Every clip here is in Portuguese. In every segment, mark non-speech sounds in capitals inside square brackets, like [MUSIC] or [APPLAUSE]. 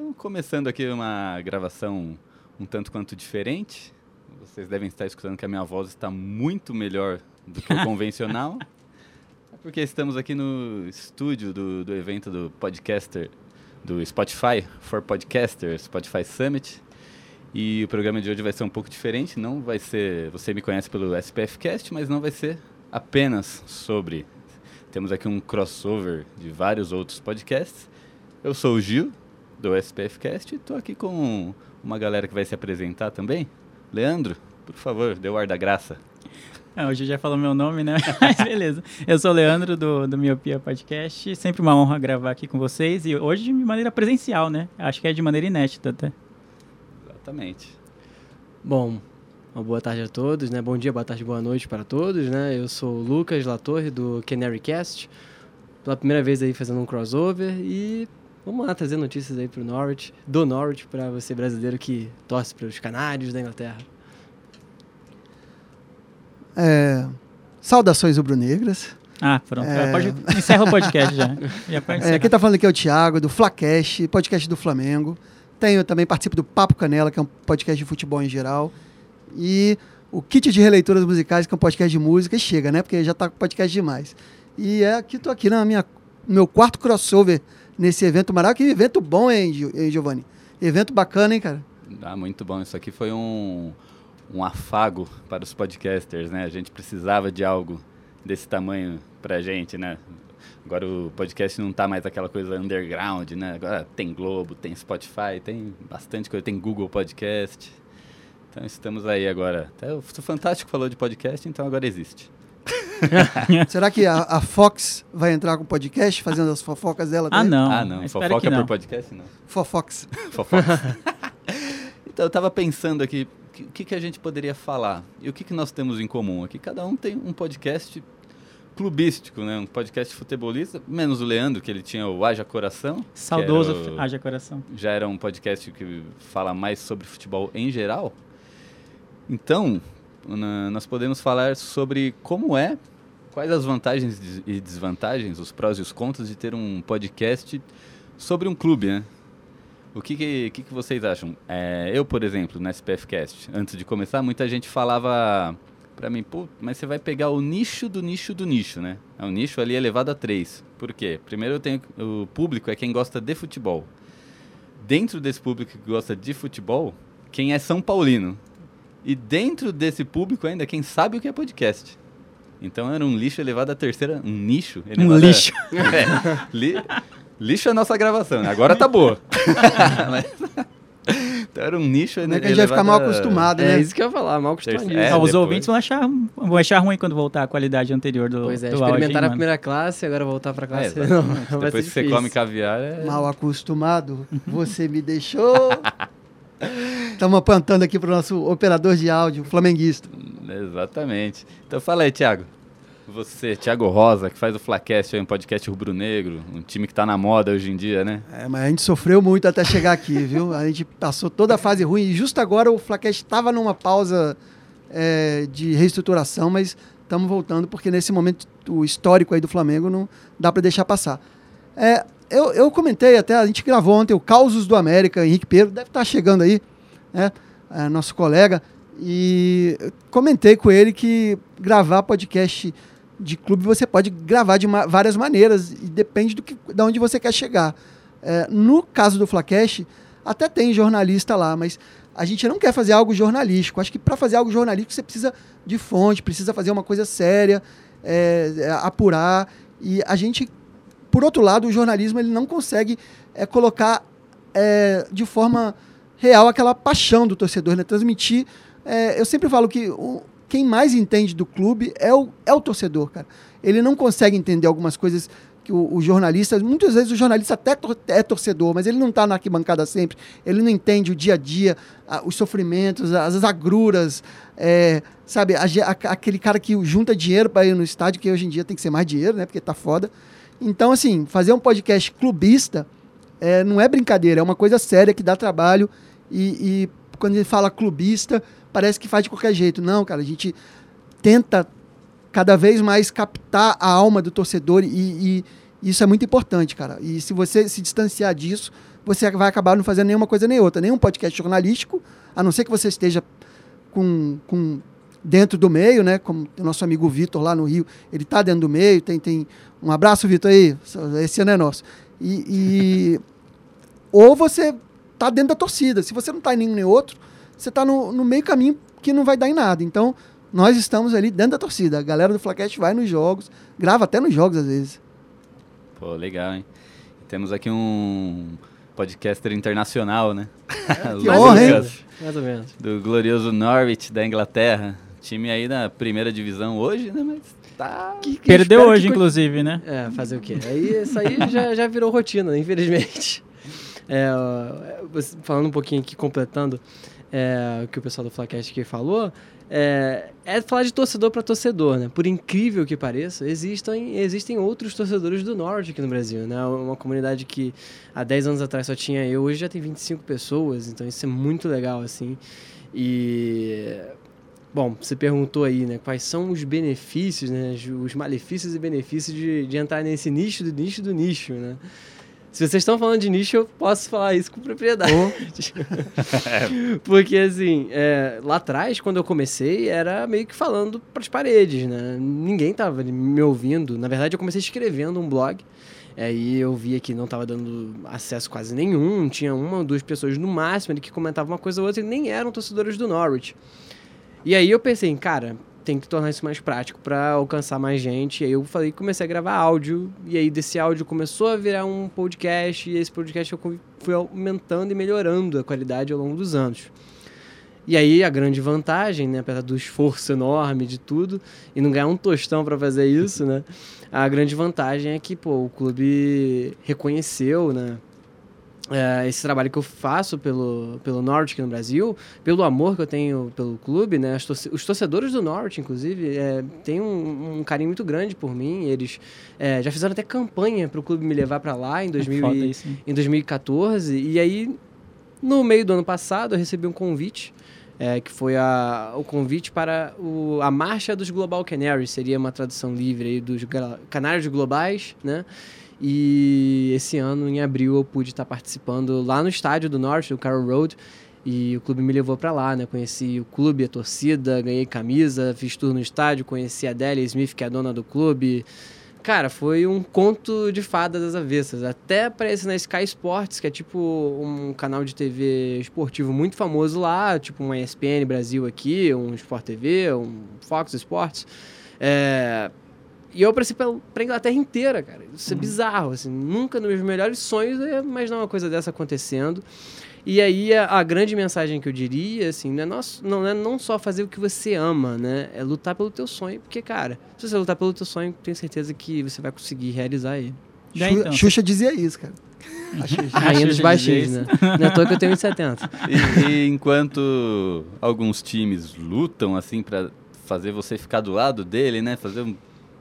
Então, começando aqui uma gravação um tanto quanto diferente. Vocês devem estar escutando que a minha voz está muito melhor do que o [LAUGHS] convencional. É porque estamos aqui no estúdio do, do evento do podcaster do Spotify for Podcasters, Spotify Summit. E o programa de hoje vai ser um pouco diferente. Não vai ser. Você me conhece pelo SPF Cast, mas não vai ser apenas sobre. Temos aqui um crossover de vários outros podcasts. Eu sou o Gil, do SPF Cast, e estou aqui com uma galera que vai se apresentar também. Leandro, por favor, dê o ar da graça. Ah, hoje já falou meu nome, né? [LAUGHS] Mas beleza. Eu sou o Leandro, do, do Miopia Podcast. Sempre uma honra gravar aqui com vocês. E hoje de maneira presencial, né? Acho que é de maneira inédita até. Exatamente. Bom, uma boa tarde a todos, né? Bom dia, boa tarde, boa noite para todos, né? Eu sou o Lucas Latorre, do Canary Cast. Pela primeira vez aí fazendo um crossover e vamos lá trazer notícias aí pro Norwich, do Norwich para você brasileiro que torce para os Canários da Inglaterra. É, saudações rubro-negras. Ah, pronto. É. Pode, encerra o podcast já. [LAUGHS] já É, quem está falando aqui é o Thiago, do Flacast, podcast do Flamengo. Tenho também, participo do Papo Canela, que é um podcast de futebol em geral. E o Kit de Releituras Musicais, que é um podcast de música. E chega, né? Porque já tá com podcast demais. E é aqui, tô aqui na minha, no meu quarto crossover nesse evento maravilhoso. Que evento bom, hein, Gio- hein, Giovanni? Evento bacana, hein, cara? Ah, muito bom. Isso aqui foi um, um afago para os podcasters, né? A gente precisava de algo desse tamanho pra gente, né? Agora o podcast não tá mais aquela coisa underground, né? Agora tem Globo, tem Spotify, tem bastante coisa, tem Google Podcast. Então estamos aí agora. Até o Fantástico falou de podcast, então agora existe. [LAUGHS] Será que a, a Fox vai entrar com o podcast, fazendo as fofocas dela Ah, não. ah, não. Espero Fofoca que não. por podcast, não. Fofox. [LAUGHS] Fofoca. [LAUGHS] então eu tava pensando aqui, o que, que a gente poderia falar? E o que, que nós temos em comum aqui? Cada um tem um podcast clubístico, né? Um podcast futebolista, menos o Leandro, que ele tinha o Haja Coração. Saudoso, o- haja coração. já era um podcast que fala mais sobre futebol em geral. Então, na- nós podemos falar sobre como é, quais as vantagens e desvantagens, os prós e os contras de ter um podcast sobre um clube, né? O que, que, que vocês acham? É, eu, por exemplo, no SPF Cast, antes de começar, muita gente falava pra mim, pô, mas você vai pegar o nicho do nicho do nicho, né? É um nicho ali elevado a três. Por quê? Primeiro eu tenho o público é quem gosta de futebol. Dentro desse público que gosta de futebol, quem é São Paulino. E dentro desse público ainda, quem sabe o que é podcast. Então era um lixo elevado à terceira. Um nicho Um a- lixo. [LAUGHS] é, li- lixo é a nossa gravação, né? Agora tá boa. [LAUGHS] Mas- então era um nicho Não é que a gente vai ficar mal acostumado, É né? isso que eu ia falar, mal acostumado. É, Ah, os depois- ouvintes vão achar, vão achar ruim quando voltar a qualidade anterior do, Pois é, do experimentar a mano? primeira classe, agora voltar pra É, classe. não, exatamente. vai Depois que você come caviar, é... Mal acostumado, [LAUGHS] você me deixou. Estamos apontando aqui para o nosso operador de áudio, flamenguista. Exatamente. Então fala aí, Thiago. Você, Thiago Rosa, que faz o Flacast, aí, um podcast rubro-negro, um time que tá na moda hoje em dia, né? É, mas a gente sofreu muito até chegar aqui, [LAUGHS] viu? A gente passou toda a fase ruim e justo agora o Flacast estava numa pausa é, de reestruturação, mas estamos voltando porque nesse momento o histórico aí do Flamengo não dá para deixar passar. É, eu, eu comentei até, a gente gravou ontem o Causos do América, Henrique Pedro, deve estar chegando aí, né? É, nosso colega, e comentei com ele que gravar podcast de clube você pode gravar de várias maneiras e depende do que, de onde você quer chegar. É, no caso do Flacast, até tem jornalista lá, mas a gente não quer fazer algo jornalístico. Acho que para fazer algo jornalístico você precisa de fonte, precisa fazer uma coisa séria, é, é, apurar. E a gente, por outro lado, o jornalismo ele não consegue é, colocar é, de forma real aquela paixão do torcedor, né? transmitir. é, eu sempre falo que o- quem mais entende do clube é o, é o torcedor, cara. Ele não consegue entender algumas coisas que o, o jornalista, muitas vezes o jornalista até tor- é torcedor, mas ele não está na arquibancada sempre, ele não entende o dia a dia, a- os sofrimentos, as agruras, é, sabe, a a- aquele cara que junta dinheiro para ir no estádio, que hoje em dia tem que ser mais dinheiro, né, porque tá foda. Então, assim, fazer um podcast clubista é, não é brincadeira, é uma coisa séria que dá trabalho e, e quando ele fala clubista, parece que faz de qualquer jeito. Não, cara, a gente tenta cada vez mais captar a alma do torcedor e, e, Isso é muito importante, cara. E se você se distanciar disso, você vai acabar não fazendo nenhuma coisa nem outra. Nenhum podcast jornalístico, a não ser que você esteja com, com dentro do meio, né? Como o nosso amigo Vitor lá no Rio, ele está dentro do meio. Tem, tem um abraço, Vitor aí. Esse ano é nosso. E, e [LAUGHS] ou você está dentro da torcida. Se você não está em nenhum nem outro, você está no, no meio caminho que não vai dar em nada. Então, nós estamos ali dentro da torcida. A galera do Flacast vai nos jogos, grava até nos jogos às vezes. Pô, legal, hein? Temos aqui um podcaster internacional, né? [LAUGHS] que honra, hein? Mais ou menos. Do glorioso Norwich da Inglaterra. Time aí na primeira divisão hoje, né? Mas tá. Que, que Perdeu hoje, que... inclusive, né? É, fazer o quê? Aí, isso aí já, já virou rotina, infelizmente. É, falando um pouquinho aqui, completando é, o que o pessoal do Flacast aqui falou, é, é falar de torcedor para torcedor, né? Por incrível que pareça, existem, existem outros torcedores do Norte aqui no Brasil, né? Uma comunidade que há 10 anos atrás só tinha eu, hoje já tem 25 pessoas, então isso é muito legal, assim. E Bom, você perguntou aí, né? Quais são os benefícios, né? Os malefícios e benefícios de, de entrar nesse nicho do nicho do nicho, né? Se vocês estão falando de nicho, eu posso falar isso com propriedade. Oh. [LAUGHS] Porque, assim, é, lá atrás, quando eu comecei, era meio que falando para as paredes, né? Ninguém tava me ouvindo. Na verdade, eu comecei escrevendo um blog. Aí eu via que não estava dando acesso quase nenhum. Tinha uma ou duas pessoas no máximo ali que comentavam uma coisa ou outra e nem eram torcedores do Norwich. E aí eu pensei, cara, tem que tornar isso mais prático para alcançar mais gente. E aí eu falei, comecei a gravar áudio, e aí desse áudio começou a virar um podcast, e esse podcast eu fui aumentando e melhorando a qualidade ao longo dos anos. E aí a grande vantagem, né, apesar do esforço enorme de tudo, e não ganhar um tostão para fazer isso, né, a grande vantagem é que, pô, o clube reconheceu, né, é, esse trabalho que eu faço pelo, pelo Norte no Brasil, pelo amor que eu tenho pelo clube, né? os torcedores do Norte, inclusive, é, têm um, um, carinho muito grande por mim. Eles é, já fizeram até campanha para o clube me levar para lá em, 2000 e, em 2014. E aí, no meio do ano passado, eu recebi um convite. É, que foi a, o convite para o, a Marcha dos Global Canaries, seria uma tradução livre aí dos Canários Globais, né? E esse ano, em abril, eu pude estar participando lá no estádio do Norte, do Carroll Road. E o clube me levou para lá, né? Conheci o clube, a torcida, ganhei camisa, fiz tour no estádio, conheci a Delia Smith, que é a dona do clube. Cara, foi um conto de fadas das avessas. Até aparece na Sky Sports, que é tipo um canal de TV esportivo muito famoso lá, tipo uma ESPN Brasil aqui, um Sport TV, um Fox Sports. É, e eu apareci pra, pra Inglaterra inteira, cara. Isso é uhum. bizarro, assim. Nunca nos meus melhores sonhos eu ia imaginar uma coisa dessa acontecendo. E aí a, a, grande mensagem que eu diria, assim, não é, nosso, não é não só fazer o que você ama, né? É lutar pelo teu sonho. Porque, cara, se você lutar pelo teu sonho, tenho certeza que você vai conseguir realizar ele. Já, então, Xuxa dizia isso, cara. [LAUGHS] Rainha dos baixinhos, né? Não é à toa que eu tenho 1,70. E, e enquanto alguns times lutam, assim, para fazer você ficar do lado dele, né? Fazer um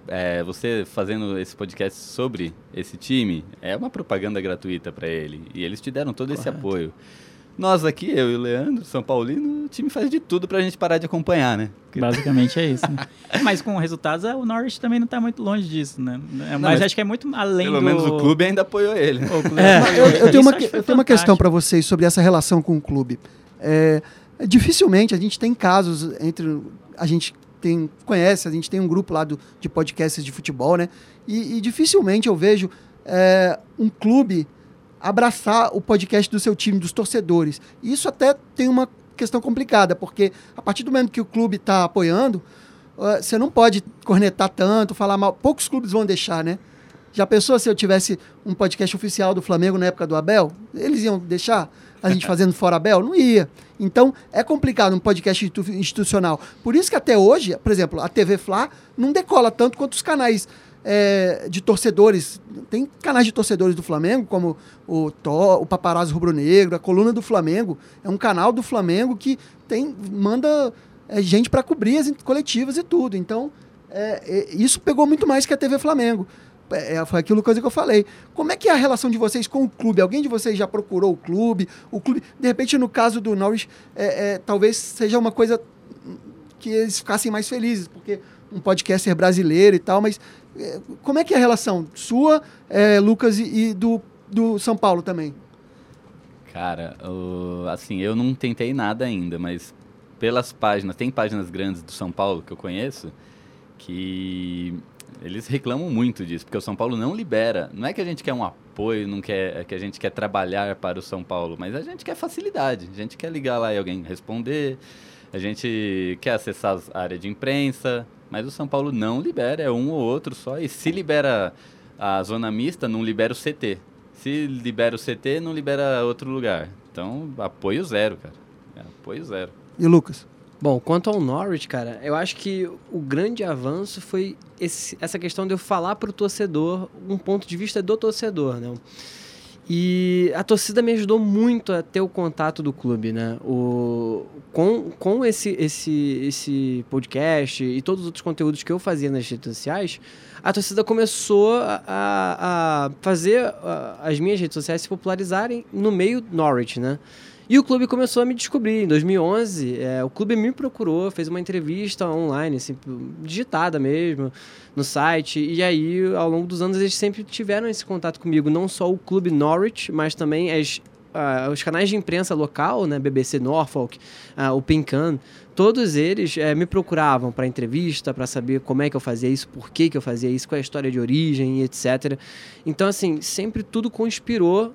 é, você fazendo esse podcast sobre esse time é uma propaganda gratuita para ele. E eles te deram todo Correto. esse apoio. Nós aqui, eu e o Leandro, São Paulino, o time faz de tudo pra gente parar de acompanhar, né? Basicamente é isso. Né? [LAUGHS] Mas com resultados, o Norwich também não tá muito longe disso, né? É, não, mas, mas, acho que é muito além pelo do... menos o clube ainda apoiou ele. Né? É, eu, eu, tenho uma, eu tenho uma questão para vocês sobre essa relação com o clube. É, dificilmente a gente tem casos entre a gente tem, conhece, a gente tem um grupo lá do, de podcasts de futebol, né? E, e dificilmente eu vejo é, um clube abraçar o podcast do seu time, dos torcedores. Isso até tem uma questão complicada, porque a partir do momento que o clube está apoiando, uh, você não pode cornetar tanto, falar mal. Poucos clubes vão deixar, né? Já pensou se eu tivesse um podcast oficial do Flamengo na época do Abel? Eles iam deixar a gente fazendo fora Abel? Não ia. Então, é complicado um podcast institucional. Por isso que até hoje, por exemplo, a TV Fla não decola tanto quanto os canais é, de torcedores. Tem canais de torcedores do Flamengo, como o, Tó, o Paparazzo Rubro Negro, a Coluna do Flamengo. É um canal do Flamengo que tem manda é, gente para cobrir as coletivas e tudo. Então, é, isso pegou muito mais que a TV Flamengo. É, é, foi aquilo coisa que eu falei. Como é que é a relação de vocês com o clube? Alguém de vocês já procurou o clube? O clube, de repente, no caso do Norwich, é, é, talvez seja uma coisa que eles ficassem mais felizes, porque um podcaster brasileiro e tal, mas é, como é que é a relação sua, é, Lucas, e, e do, do São Paulo também? Cara, o- assim, eu não tentei nada ainda, mas pelas páginas, tem páginas grandes do São Paulo que eu conheço que eles reclamam muito disso, porque o São Paulo não libera. Não é que a gente quer um apoio, não quer, é que a gente quer trabalhar para o São Paulo, mas a gente quer facilidade. A gente quer ligar lá e alguém responder, a gente quer acessar a área de imprensa, mas o São Paulo não libera, é um ou outro só. E se libera a zona mista, não libera o CT. Se libera o CT, não libera outro lugar. Então, apoio zero, cara. É, apoio zero. E o Lucas? Bom, quanto ao Norwich, cara, eu acho que o grande avanço foi esse- essa questão de eu falar pro torcedor um ponto de vista do torcedor, né? E a torcida me ajudou muito a ter o contato do clube, né? O, com com esse, esse, esse podcast e todos os outros conteúdos que eu fazia nas redes sociais, a torcida começou a, a- fazer as minhas redes sociais se popularizarem no meio Norwich, né? E o clube começou a me descobrir. Em 2011, é, o clube me procurou, fez uma entrevista online, assim, digitada mesmo, no site. E aí, ao longo dos anos, eles sempre tiveram esse contato comigo. Não só o clube Norwich, mas também as, ah, os canais de imprensa local, né, BBC Norfolk, ah, o Pincan. Todos eles eh, me procuravam para entrevista, para saber como é que eu fazia isso, por que, que eu fazia isso, qual é a história de origem, etc. Então, assim, sempre tudo conspirou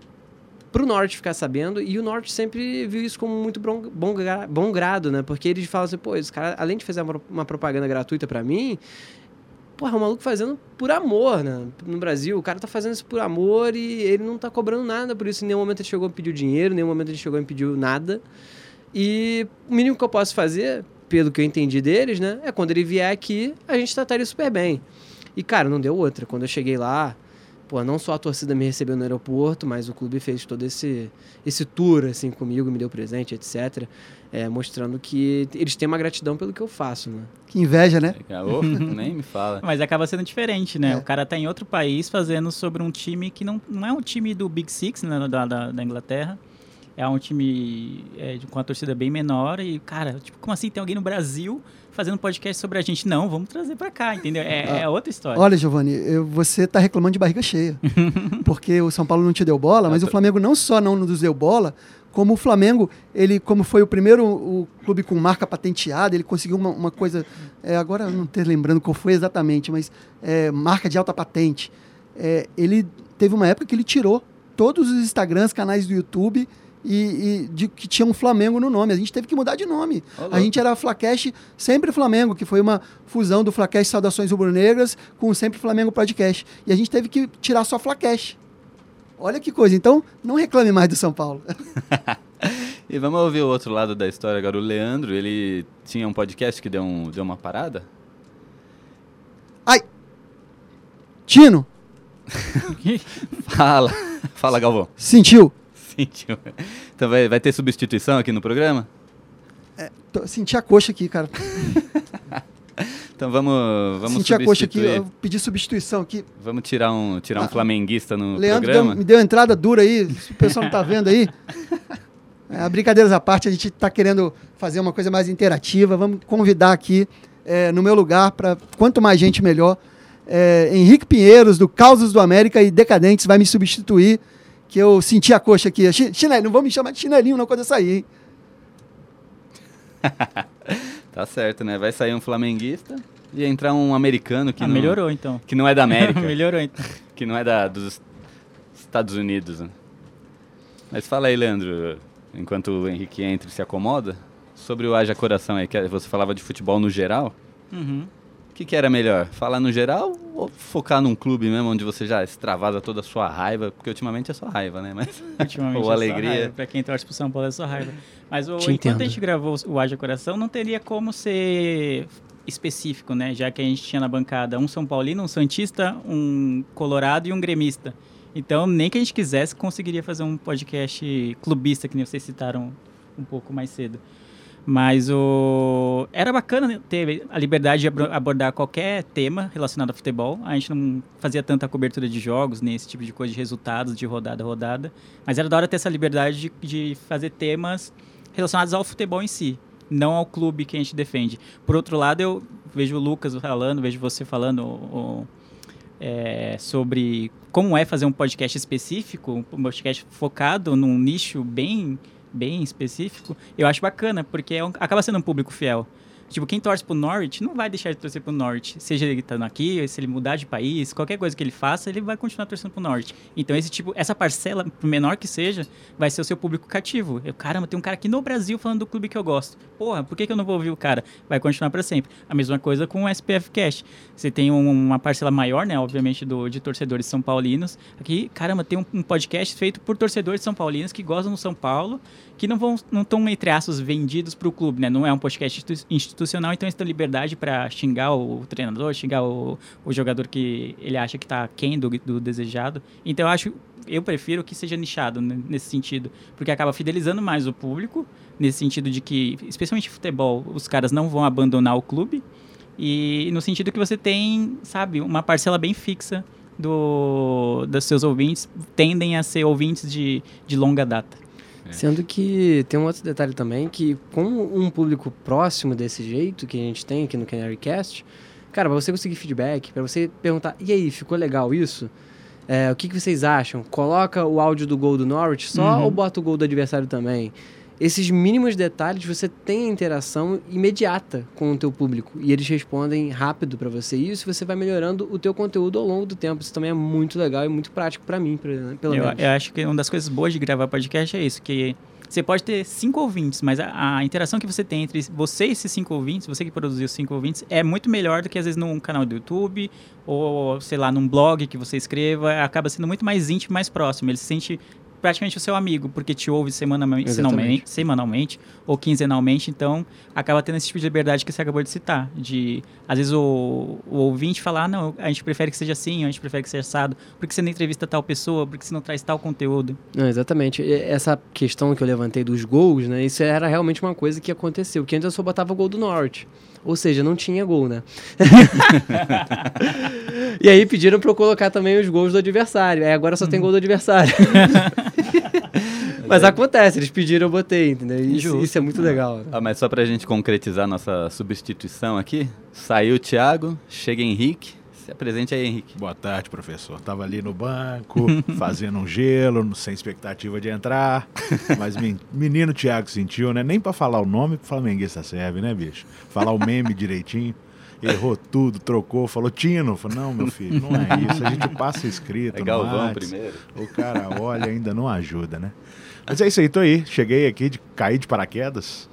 pro Norte ficar sabendo, e o Norte sempre viu isso como muito bom, bom, bom grado, né? Porque eles falam assim, pô, esse cara, além de fazer uma, uma propaganda gratuita pra mim, porra, é um maluco fazendo por amor, né? No Brasil, o cara tá fazendo isso por amor e ele não tá cobrando nada por isso. Em nenhum momento ele chegou a pedir dinheiro, em nenhum momento ele chegou a pedir nada. E o mínimo que eu posso fazer, pelo que eu entendi deles, né? É quando ele vier aqui, a gente tratar ele super bem. E, cara, não deu outra. Quando eu cheguei lá, pô, não só a torcida me recebeu no aeroporto, mas o clube fez todo esse, esse tour, assim, comigo, me deu presente, etc. É, mostrando que eles têm uma gratidão pelo que eu faço, né? Que inveja, né? Ô, [LAUGHS] nem me fala. Mas acaba sendo diferente, né? É. O cara tá em outro país fazendo sobre um time que não, não é um time do Big Six, né, da, da, da Inglaterra. É um time é, de- com a torcida bem menor e, cara, tipo, como assim tem alguém no Brasil fazendo podcast sobre a gente? Não, vamos trazer pra cá, entendeu? É, é outra história. Olha, Giovanni, eu- você tá reclamando de barriga cheia. [LAUGHS] porque o São Paulo não te deu bola, mas o Flamengo não só não nos deu bola, como o Flamengo, ele, como foi o primeiro o clube com marca patenteada, ele conseguiu uma, uma coisa. é, agora não estou lembrando qual foi exatamente, mas é, marca de alta patente. É, ele teve uma época que ele tirou todos os Instagrams, canais do YouTube. E, e de, que tinha um Flamengo no nome. A gente teve que mudar de nome. Ô, A gente era Flacast Sempre Flamengo, que foi uma fusão do Flacast Saudações Rubro-Negras com o Sempre Flamengo Podcast. E a gente teve que tirar só Flacast. Olha que coisa. Então, não reclame mais do São Paulo. [LAUGHS] E vamos ouvir o outro lado da história agora. O Leandro, ele tinha um podcast que deu, um, deu uma parada? Ai! Tino, [LAUGHS] Fala, fala Galvão. sentiu? Sentiu. Então vai, vai ter substituição aqui no programa? Tô- senti a coxa aqui, cara. [LAUGHS] Então vamos, vamos senti a coxa aqui. Eu pedi substituição aqui. Vamos tirar um, tirar um Ah, flamenguista no Leandro deu- programa? me deu entrada dura aí. Se o pessoal não tá vendo aí. [LAUGHS] É, brincadeiras à parte, a gente tá querendo fazer uma coisa mais interativa. Vamos convidar aqui é, no meu lugar para quanto mais gente melhor. É, Henrique Pinheiros, do Causas do América e Decadentes, vai me substituir. Que eu senti a coxa aqui. Chi- Chinelinho, não vou me chamar de chinelinho não quando eu sair, hein? [LAUGHS] Tá certo, né? Vai sair um flamenguista e entrar um americano que, Ah, não, melhorou então. que não é da [LAUGHS] América, melhorou então. [LAUGHS] que não é da, dos Estados Unidos. né? Mas fala aí, Leandro, enquanto o Henrique entra e se acomoda, sobre o Haja Coração aí, que você falava de futebol no geral. Uhum. O que, que era melhor? Falar no geral ou focar num clube mesmo onde você já extravasa toda a sua raiva? Porque ultimamente é só raiva, né? Mas, [LAUGHS] Ultimamente [LAUGHS] ou é só alegria. raiva. Pra quem torce pro São Paulo é só raiva. Mas o, Te enquanto entendo. a gente gravou o Haja Coração, não teria como ser específico, né? Já que a gente tinha na bancada um São Paulino, um Santista, um Colorado e um Gremista. Então, nem que a gente quisesse, conseguiria fazer um podcast clubista, que nem vocês citaram um pouco mais cedo. Mas o... era bacana né, ter a liberdade de abordar qualquer tema relacionado a futebol. A gente não fazia tanta cobertura de jogos, nem esse tipo de coisa de resultados, de rodada a rodada. Mas era da hora ter essa liberdade de, de fazer temas relacionados ao futebol em si. não ao clube que a gente defende. Por outro lado, eu vejo o Lucas falando, vejo você falando o, é, sobre como é fazer um podcast específico, um podcast focado num nicho bem, bem específico. Eu acho bacana, porque é um, acaba sendo um público fiel. Tipo, quem torce pro Norwich não vai deixar de torcer pro Norwich. Seja ele estando aqui, se ele mudar de país, qualquer coisa que ele faça, ele vai continuar torcendo pro Norwich. Então, esse tipo, essa parcela, por menor que seja, vai ser o seu público cativo. Eu, caramba, tem um cara aqui no Brasil falando do clube que eu gosto. Porra, por que, que eu não vou ouvir o cara? Vai continuar para sempre. A mesma coisa com o SPF Cash. Você tem um, uma parcela maior, né, obviamente, do, de torcedores são paulinos. Aqui, caramba, tem um, um podcast feito por torcedores são paulinos que gostam do São Paulo, que não vão não estão entre aspas vendidos para o clube, né? Não é um podcast institucional, então eles têm liberdade para xingar o treinador, xingar o, o jogador que ele acha que está quem do, do desejado. Então eu acho eu prefiro que seja nichado nesse sentido, porque acaba fidelizando mais o público, nesse sentido de que, especialmente futebol, os caras não vão abandonar o clube, e no sentido que você tem, sabe, uma parcela bem fixa do, dos seus ouvintes, tendem a ser ouvintes de, de longa data. É. Sendo que tem um outro detalhe também, que com um público próximo desse jeito que a gente tem aqui no Canary Cast, cara, para você conseguir feedback, para você perguntar, e aí, ficou legal isso? É, o que, que, vocês acham? Coloca o áudio do gol do Norwich só uhum. ou bota o gol do adversário também? Esses mínimos detalhes você tem a interação imediata com o teu público e eles respondem rápido para você. E isso você vai melhorando o teu conteúdo ao longo do tempo. Isso também é muito legal e muito prático para mim, pelo eu, menos. Eu acho que uma das coisas boas de gravar podcast é isso, que você pode ter cinco ouvintes, mas a, a, interação que você tem entre você e esses cinco ouvintes, você que produziu cinco ouvintes, é muito melhor do que às vezes num canal do YouTube ou, sei lá, num blog que você escreva. Acaba sendo muito mais íntimo, mais próximo. Ele se sente praticamente o seu amigo, porque te ouve semanalmente, semanalmente ou quinzenalmente, então acaba tendo esse tipo de liberdade que você acabou de citar. De, às vezes, o, o ouvinte falar, ah, não, a gente prefere que seja assim, a gente prefere que seja assado, porque você não entrevista tal pessoa, porque você não traz tal conteúdo. Não, exatamente. Essa questão que eu levantei dos gols, né, isso era realmente uma coisa que aconteceu, que antes eu só botava gol do Norte. Ou seja, não tinha gol, né? [LAUGHS] e aí pediram para eu colocar também os gols do adversário. Aí agora só tem gol do adversário. [LAUGHS] mas acontece, eles pediram, eu botei, entendeu? Isso, isso é muito legal. Né? Ah, mas só pra gente concretizar nossa substituição aqui, saiu o Thiago, chega Henrique, se apresente aí, Henrique. Boa tarde, professor. Tava ali no banco, [LAUGHS] fazendo um gelo, sem expectativa de entrar. [LAUGHS] Mas menino Thiago sentiu, né? Nem para falar o nome, pro flamenguista serve, né, bicho? Falar o meme direitinho. Errou tudo, trocou, falou Tino. Falou, não, meu filho, não é isso. A gente passa escrito. É Galvão primeiro. O cara olha ainda não ajuda, né? Mas é isso aí, tô aí. Cheguei aqui, de, caí de paraquedas.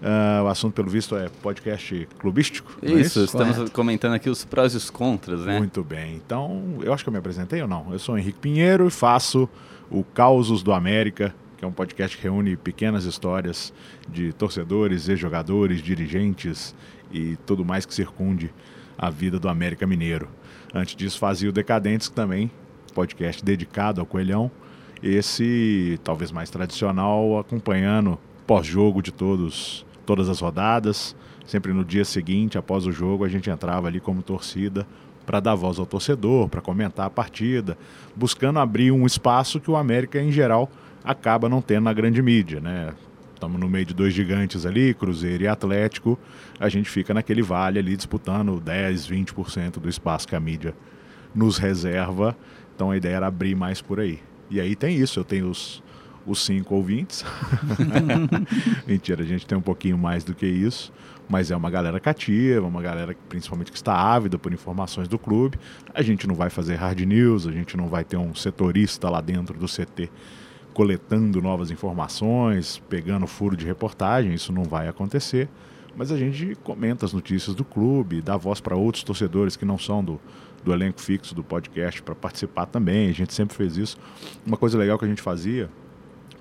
Uh, o assunto, pelo visto, é podcast clubístico. Isso, é isso? estamos Correto. comentando aqui os prós e os contras, né? Muito bem. Então, eu acho que eu me apresentei ou não? Eu sou Henrique Pinheiro e faço o Causos do América, que é um podcast que reúne pequenas histórias de torcedores, ex-jogadores, dirigentes e tudo mais que circunde a vida do América Mineiro. Antes disso, fazia o Decadentes também, podcast dedicado ao Coelhão. Esse, talvez mais tradicional, acompanhando pós-jogo de todos todas as rodadas. Sempre no dia seguinte, após o jogo, a gente entrava ali como torcida para dar voz ao torcedor, para comentar a partida, buscando abrir um espaço que o América, em geral, acaba não tendo na grande mídia, né? Estamos no meio de dois gigantes ali, Cruzeiro e Atlético, a gente fica naquele vale ali disputando 10, 20% do espaço que a mídia nos reserva. Então a ideia era abrir mais por aí. E aí tem isso, eu tenho os os cinco ouvintes. [LAUGHS] [LAUGHS] Mentira, a gente tem um pouquinho mais do que isso, mas é uma galera cativa, uma galera principalmente que está ávida por informações do clube. A gente não vai fazer hard news, a gente não vai ter um setorista lá dentro do CT coletando novas informações, pegando furo de reportagem, isso não vai acontecer. Mas a gente comenta as notícias do clube, dá voz para outros torcedores que não são do, do elenco fixo do podcast para participar também. A gente sempre fez isso. Uma coisa legal que a gente fazia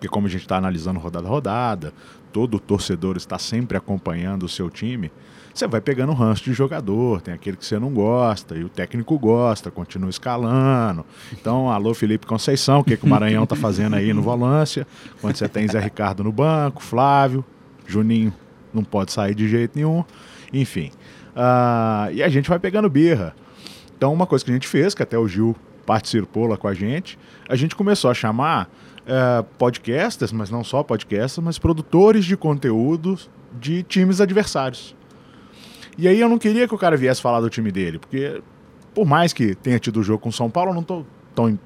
porque como a gente está analisando rodada a rodada, todo torcedor está sempre acompanhando o seu time, você vai pegando o ranço de jogador, tem aquele que você não gosta, e o técnico gosta, continua escalando. Então, alô Felipe Conceição, o que, que o Maranhão está fazendo aí no Volância, quando você tem Zé Ricardo no banco, Flávio, Juninho não pode sair de jeito nenhum, enfim. Uh, e a gente vai pegando birra. Então, uma coisa que a gente fez, que até o Gil participou lá com a gente, a gente começou a chamar é, podcasters, mas não só podcasters, mas produtores de conteúdos de times adversários. E aí eu não queria que o cara viesse falar do time dele, porque por mais que tenha tido o jogo com o São Paulo, eu não estou tão in-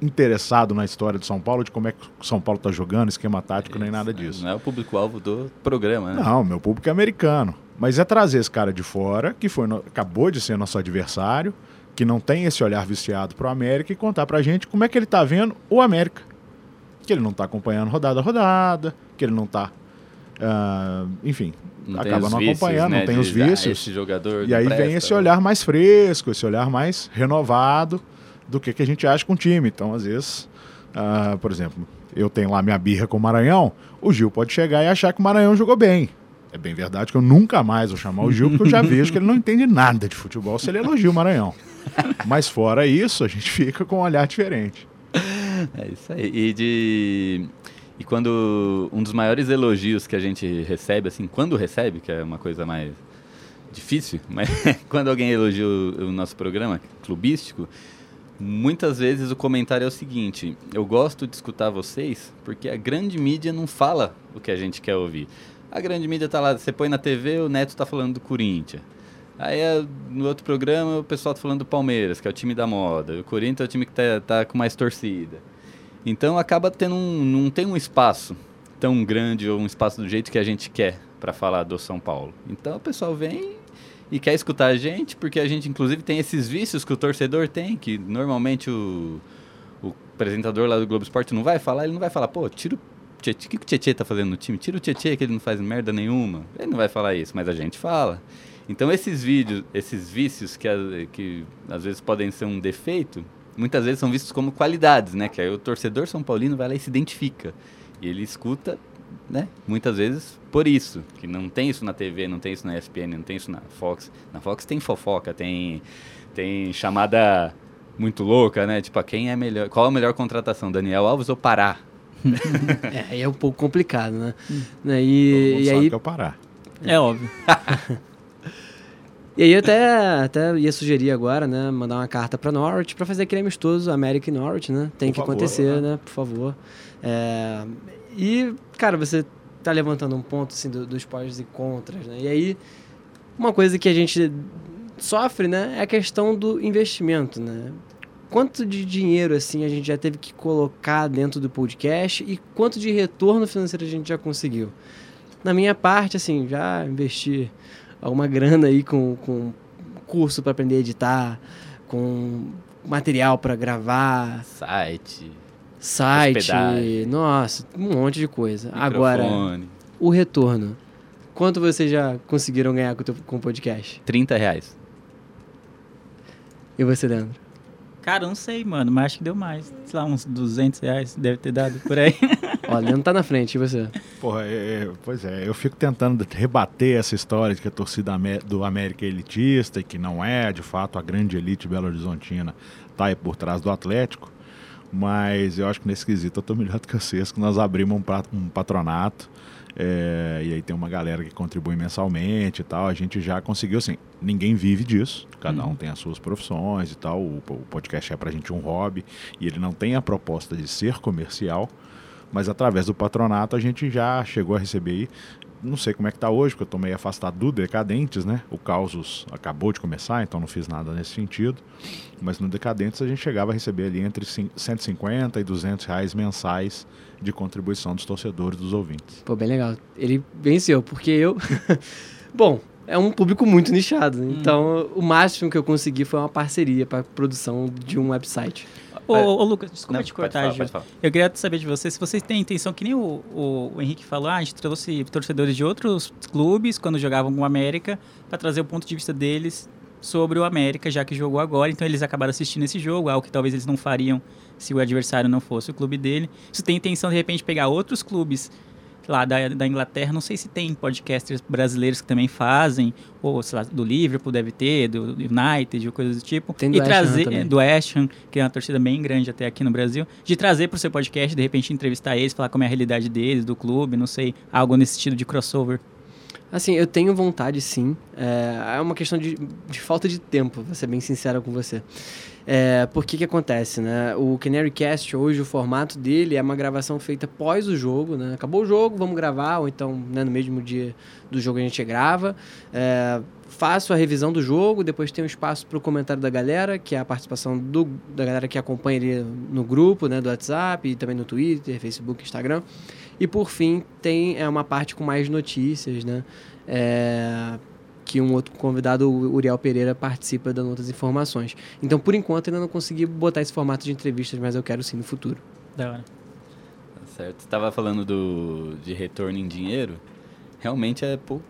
interessado na história do São Paulo, de como é que o São Paulo está jogando, esquema tático, nem nada disso. Não é o público-alvo do programa, né? Não, meu público é americano. Mas é trazer esse cara de fora, que foi no- acabou de ser nosso adversário, que não tem esse olhar viciado pro América, e contar pra gente como é que ele tá vendo o América. Que ele não tá acompanhando rodada a rodada, que ele não tá. Ah, enfim, Não acaba não vícios, acompanhando, né, não tem de, os ah, vícios. jogador E aí presta, vem esse ou- olhar mais fresco, esse olhar mais renovado do que, que a gente acha com o time. Então, às vezes, ah, por exemplo, eu tenho lá minha birra com o Maranhão, o Gil pode chegar e achar que o Maranhão jogou bem. É bem verdade que eu nunca mais vou chamar o Gil, porque eu já vejo que ele não entende nada de futebol se ele elogia o Maranhão. [LAUGHS] Mas fora isso, a gente fica com um olhar diferente. É isso aí. E de. E quando um dos maiores elogios que a gente recebe, assim, quando recebe, que é uma coisa mais difícil, [LAUGHS] mas quando alguém elogia o, nosso programa clubístico, muitas vezes o comentário é o seguinte: eu gosto de escutar vocês porque a grande mídia não fala o que a gente quer ouvir. A grande mídia tá lá, você põe na TV, o Neto tá falando do Corinthians. Aí é, no outro programa o pessoal tá falando do Palmeiras, que é o time da moda. O Corinthians é o time que tá, tá com mais torcida. Então acaba tendo um, não tem um espaço tão grande ou um espaço do jeito que a gente quer para falar do São Paulo. Então o pessoal vem e quer escutar a gente, porque a gente inclusive tem esses vícios que o torcedor tem, que normalmente o, o apresentador lá do Globo Esporte não vai falar, ele não vai falar, pô, tira o que o Tietê tá fazendo no time? Tira o Tietê que ele não faz merda nenhuma. Ele não vai falar isso, mas a gente fala. Então esses vídeos, esses vícios que, que às vezes podem ser um defeito, muitas vezes são vistos como qualidades, né? Que aí o torcedor são paulino vai lá e se identifica. E ele escuta, né? Muitas vezes por isso, que não tem isso na TV, não tem isso na ESPN, não tem isso na Fox. Na Fox tem fofoca, tem tem chamada muito louca, né? Tipo, a quem é melhor, qual a melhor contratação, Daniel Alves ou Pará? [LAUGHS] É, aí é um pouco complicado, né? Né, Todo E, mundo e sabe aí que é o Pará. É óbvio. [LAUGHS] E aí eu até, até ia sugerir agora, né, mandar uma carta para Norwich para fazer aquele amistoso América e Norwich, né? Tem Por que favor, acontecer, né? né? Por favor. É, e, cara, você tá levantando um ponto, assim, do- dos pós e contras, né? E aí, uma coisa que a gente sofre, né, é a questão do investimento, né? Quanto de dinheiro, assim, a gente já teve que colocar dentro do podcast e quanto de retorno financeiro a gente já conseguiu? Na minha parte, assim, já investi alguma grana aí com, com curso para aprender a editar, com material para gravar, Site, site, Hospedagem. nossa, um monte de coisa. Agora, microfone, o retorno. Quanto vocês já conseguiram ganhar com o, teu- com o podcast? 30 reais. E você, Leandro? Cara, não sei, mano, mas acho que deu mais. Sei lá, uns 200 reais deve ter dado por aí. Ó, o Leandro tá na frente, e você? Porra, é- é- pois é, eu fico tentando rebater essa história de que a torcida do América é elitista e que não é, de fato, a grande elite belo-horizontina tá aí por trás do Atlético. Mas eu acho que nesse quesito eu tô melhor do que vocês, que nós abrimos um, pra- um patronato. É, e aí tem uma galera que contribui mensalmente e tal. A gente já conseguiu, assim, ninguém vive disso. Cada um tem as suas profissões e tal. O, o podcast é pra gente um hobby. E ele não tem a proposta de ser comercial mas através do patronato a gente já chegou a receber aí. Não sei como é que tá hoje, porque eu tô meio afastado do Decadentes, né? O Causos acabou de começar, então não fiz nada nesse sentido. Mas no Decadentes a gente chegava a receber ali entre cin- 150 e 200 reais mensais de contribuição dos torcedores, dos ouvintes. Pô, bem legal. Ele venceu, porque eu. [LAUGHS] Bom, é um público muito nichado. né? Então, o máximo que eu consegui foi uma parceria para produção de um website. Ô, ô, Lucas, desculpa Não, te cortar, falar, falar. Eu queria saber de vocês se vocês têm intenção, que nem o, o, o Henrique falou, ah, a gente trouxe torcedores de outros clubes quando jogavam com o América para trazer o ponto de vista deles sobre o América, já que jogou agora, então eles acabaram assistindo esse jogo, algo que talvez eles não fariam se o adversário não fosse o clube dele. Se tem intenção de repente pegar outros clubes lá da, da Inglaterra, não sei se tem podcasters brasileiros que também fazem, ou sei lá, do Liverpool deve ter, do United, ou coisas do tipo, Tem e trazer também. do Ham, que é uma torcida bem grande até aqui no Brasil, de trazer para o seu podcast, de repente entrevistar eles, falar como é a realidade deles, do clube, não sei, algo nesse sentido de crossover. Assim, eu tenho vontade sim. É, é uma questão de, de falta de tempo, vou ser bem sincero com você. É, por que acontece, né? O Canary Cast hoje, o formato dele é uma gravação feita pós o jogo, né? Acabou o jogo, vamos gravar, ou então né, no mesmo dia do jogo a gente grava. É, faço a revisão do jogo, depois tem um espaço para o comentário da galera, que é a participação do, da galera que acompanha ele no grupo, né, do WhatsApp, e também no Twitter, Facebook, Instagram. E por fim, tem é, uma parte com mais notícias, né? É, que um outro convidado, o Uriel Pereira, participa dando outras informações. Então, por enquanto, ainda não consegui botar esse formato de entrevistas, mas eu quero sim no futuro. Da hora. Tá certo. Você estava falando do, de retorno em dinheiro. Realmente é pou,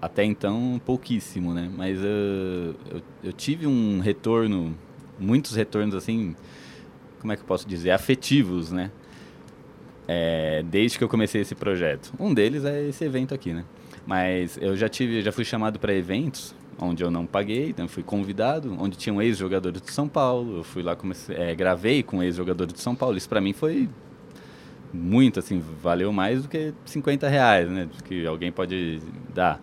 até então pouquíssimo, né? Mas uh, eu, eu tive um retorno, muitos retornos assim, como é que eu posso dizer, afetivos, né? É, desde que eu comecei esse projeto. Um deles é esse evento aqui, né? Mas eu já tive, já fui chamado para eventos onde eu não paguei, então fui convidado, onde tinha um ex-jogador de São Paulo. Eu fui lá, comecei, é, gravei com um ex-jogador de São Paulo. Isso para mim foi muito, assim, valeu mais do que 50 reais, né? Que alguém pode dar.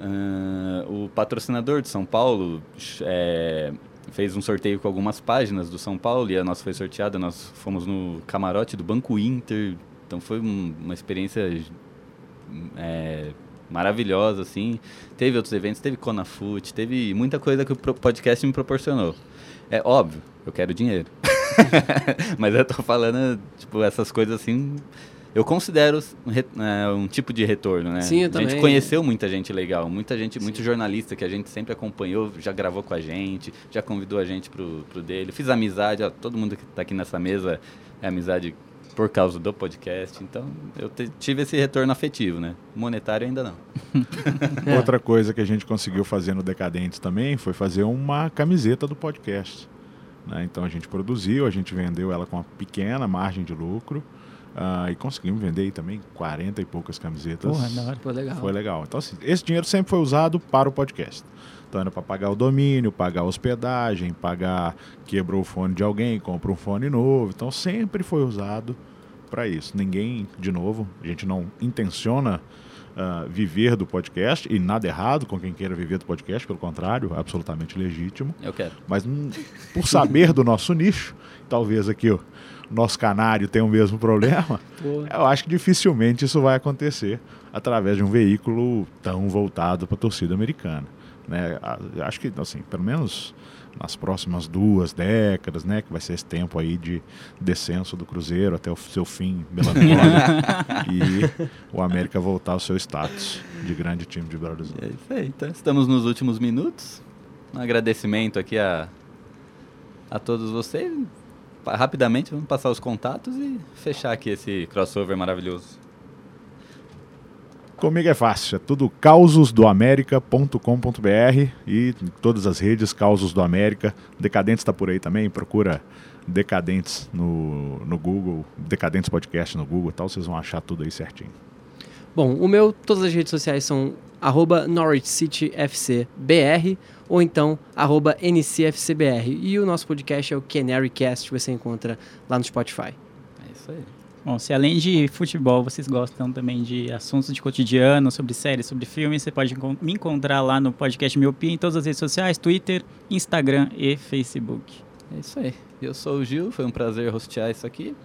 Uh, o patrocinador de São Paulo é, fez um sorteio com algumas páginas do São Paulo e a nossa foi sorteada. Nós fomos no camarote do Banco Inter, então foi um, uma experiência é, maravilhosa, assim. Teve outros eventos, teve Conafute, teve muita coisa que o podcast me proporcionou. É óbvio, eu quero dinheiro. [LAUGHS] Mas eu tô falando, tipo, essas coisas assim. Eu considero é, um tipo de retorno, né? Sim, eu a também. gente conheceu muita gente legal, muita gente, Sim. muito jornalista que a gente sempre acompanhou, já gravou com a gente, já convidou a gente pro, pro dele. Fiz amizade, ó, todo mundo que tá aqui nessa mesa é amizade por causa do podcast. Então, eu tive esse retorno afetivo, né? Monetário ainda não. [LAUGHS] é. Outra coisa que a gente conseguiu fazer no Decadentes também foi fazer uma camiseta do podcast. Né? Então, a gente produziu, a gente vendeu ela com uma pequena margem de lucro. Uh, e conseguimos vender também 40 e poucas camisetas. Porra, hora. Foi legal. Foi legal. Então, assim, esse dinheiro sempre foi usado para o podcast. Então era para pagar o domínio, pagar a hospedagem, pagar quebrou o fone de alguém, compra um fone novo. Então sempre foi usado para isso. Ninguém, de novo, a gente não intenciona uh, viver do podcast e nada errado com quem queira viver do podcast, pelo contrário, absolutamente legítimo. Eu quero. Mas hum, por saber do nosso nicho, talvez aqui o nosso canário tenha o mesmo problema. [LAUGHS] eu acho que dificilmente isso vai acontecer através de um veículo tão voltado para a torcida americana. Né? Acho que, assim, pelo menos nas próximas duas décadas, né? Que vai ser esse tempo aí de descenso do Cruzeiro até o seu fim melancólico [LAUGHS] e o América voltar ao seu status de grande time de Brasil. É isso aí. Então, estamos nos últimos minutos. Um agradecimento aqui a, a todos vocês. Rapidamente, vamos passar os contatos e fechar aqui esse crossover maravilhoso. Comigo é fácil, é tudo causosdoamerica.com.br e em todas as redes Causos do América. Decadentes está por aí também, procura Decadentes no, no Google, Decadentes Podcast no Google e tal, vocês vão achar tudo aí certinho. Bom, o meu, todas as redes sociais são arroba NorwichCityFCBR ou então arroba NCFCBR. E o nosso podcast é o Canarycast, que você encontra lá no Spotify. É isso aí. Bom, se além de futebol vocês gostam também de assuntos de cotidiano, sobre séries, sobre filmes, você pode me encontrar lá no podcast Miopia em todas as redes sociais, Twitter, Instagram e Facebook. É isso aí. Eu sou o Gil, foi um prazer hostear isso aqui.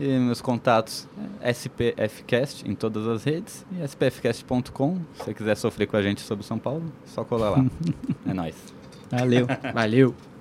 E meus contatos é SPFcast em todas as redes e spfcast.com. Se você quiser sofrer com a gente sobre São Paulo, só colar lá. [LAUGHS] é nóis. Valeu. Valeu.